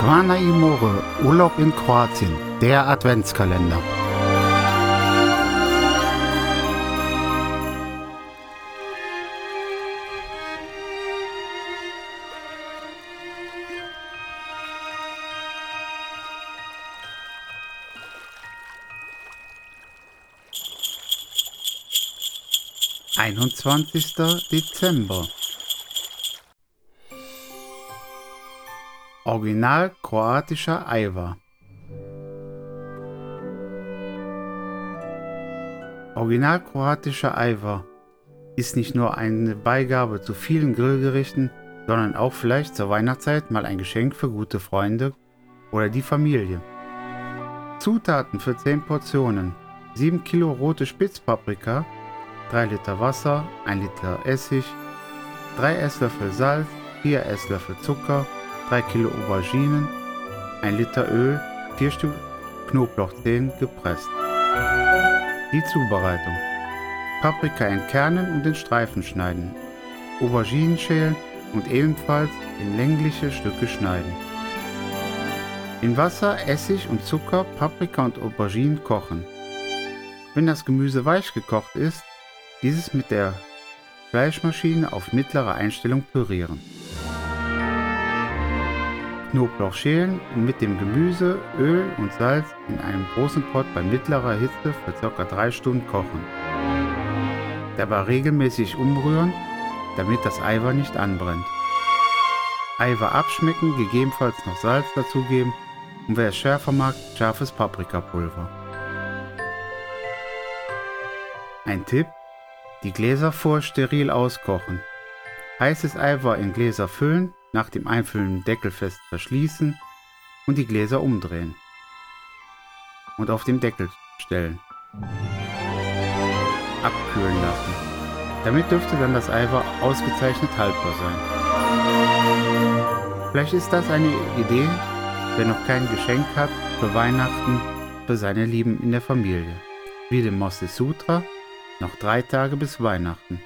Zvana Imore, Urlaub in Kroatien, der Adventskalender. Einundzwanzigster Dezember Original kroatischer Eiwa. Original kroatischer Eiwa ist nicht nur eine Beigabe zu vielen Grillgerichten, sondern auch vielleicht zur Weihnachtszeit mal ein Geschenk für gute Freunde oder die Familie. Zutaten für 10 Portionen: 7 Kilo rote Spitzpaprika, 3 Liter Wasser, 1 Liter Essig, 3 Esslöffel Salz, 4 Esslöffel Zucker, 3 Kilo Auberginen, 1 Liter Öl, 4 Stück Knoblauchzehen gepresst. Die Zubereitung. Paprika entkernen und in Streifen schneiden. Auberginen schälen und ebenfalls in längliche Stücke schneiden. In Wasser, Essig und Zucker Paprika und Auberginen kochen. Wenn das Gemüse weich gekocht ist, dieses mit der Fleischmaschine auf mittlere Einstellung pürieren. Knoblauch schälen und mit dem Gemüse, Öl und Salz in einem großen Pot bei mittlerer Hitze für ca. 3 Stunden kochen. Dabei regelmäßig umrühren, damit das Eiweiß nicht anbrennt. Eiweiß abschmecken, gegebenenfalls noch Salz dazugeben und wer es schärfer mag, scharfes Paprikapulver. Ein Tipp, die Gläser vor steril auskochen. Heißes Eiweiß in Gläser füllen, nach dem Einfüllen Deckel fest verschließen und die Gläser umdrehen und auf dem Deckel stellen. Abkühlen lassen. Damit dürfte dann das Eiweiß ausgezeichnet haltbar sein. Vielleicht ist das eine Idee, wer noch kein Geschenk hat für Weihnachten für seine Lieben in der Familie. Wie dem Mosse Sutra, noch drei Tage bis Weihnachten.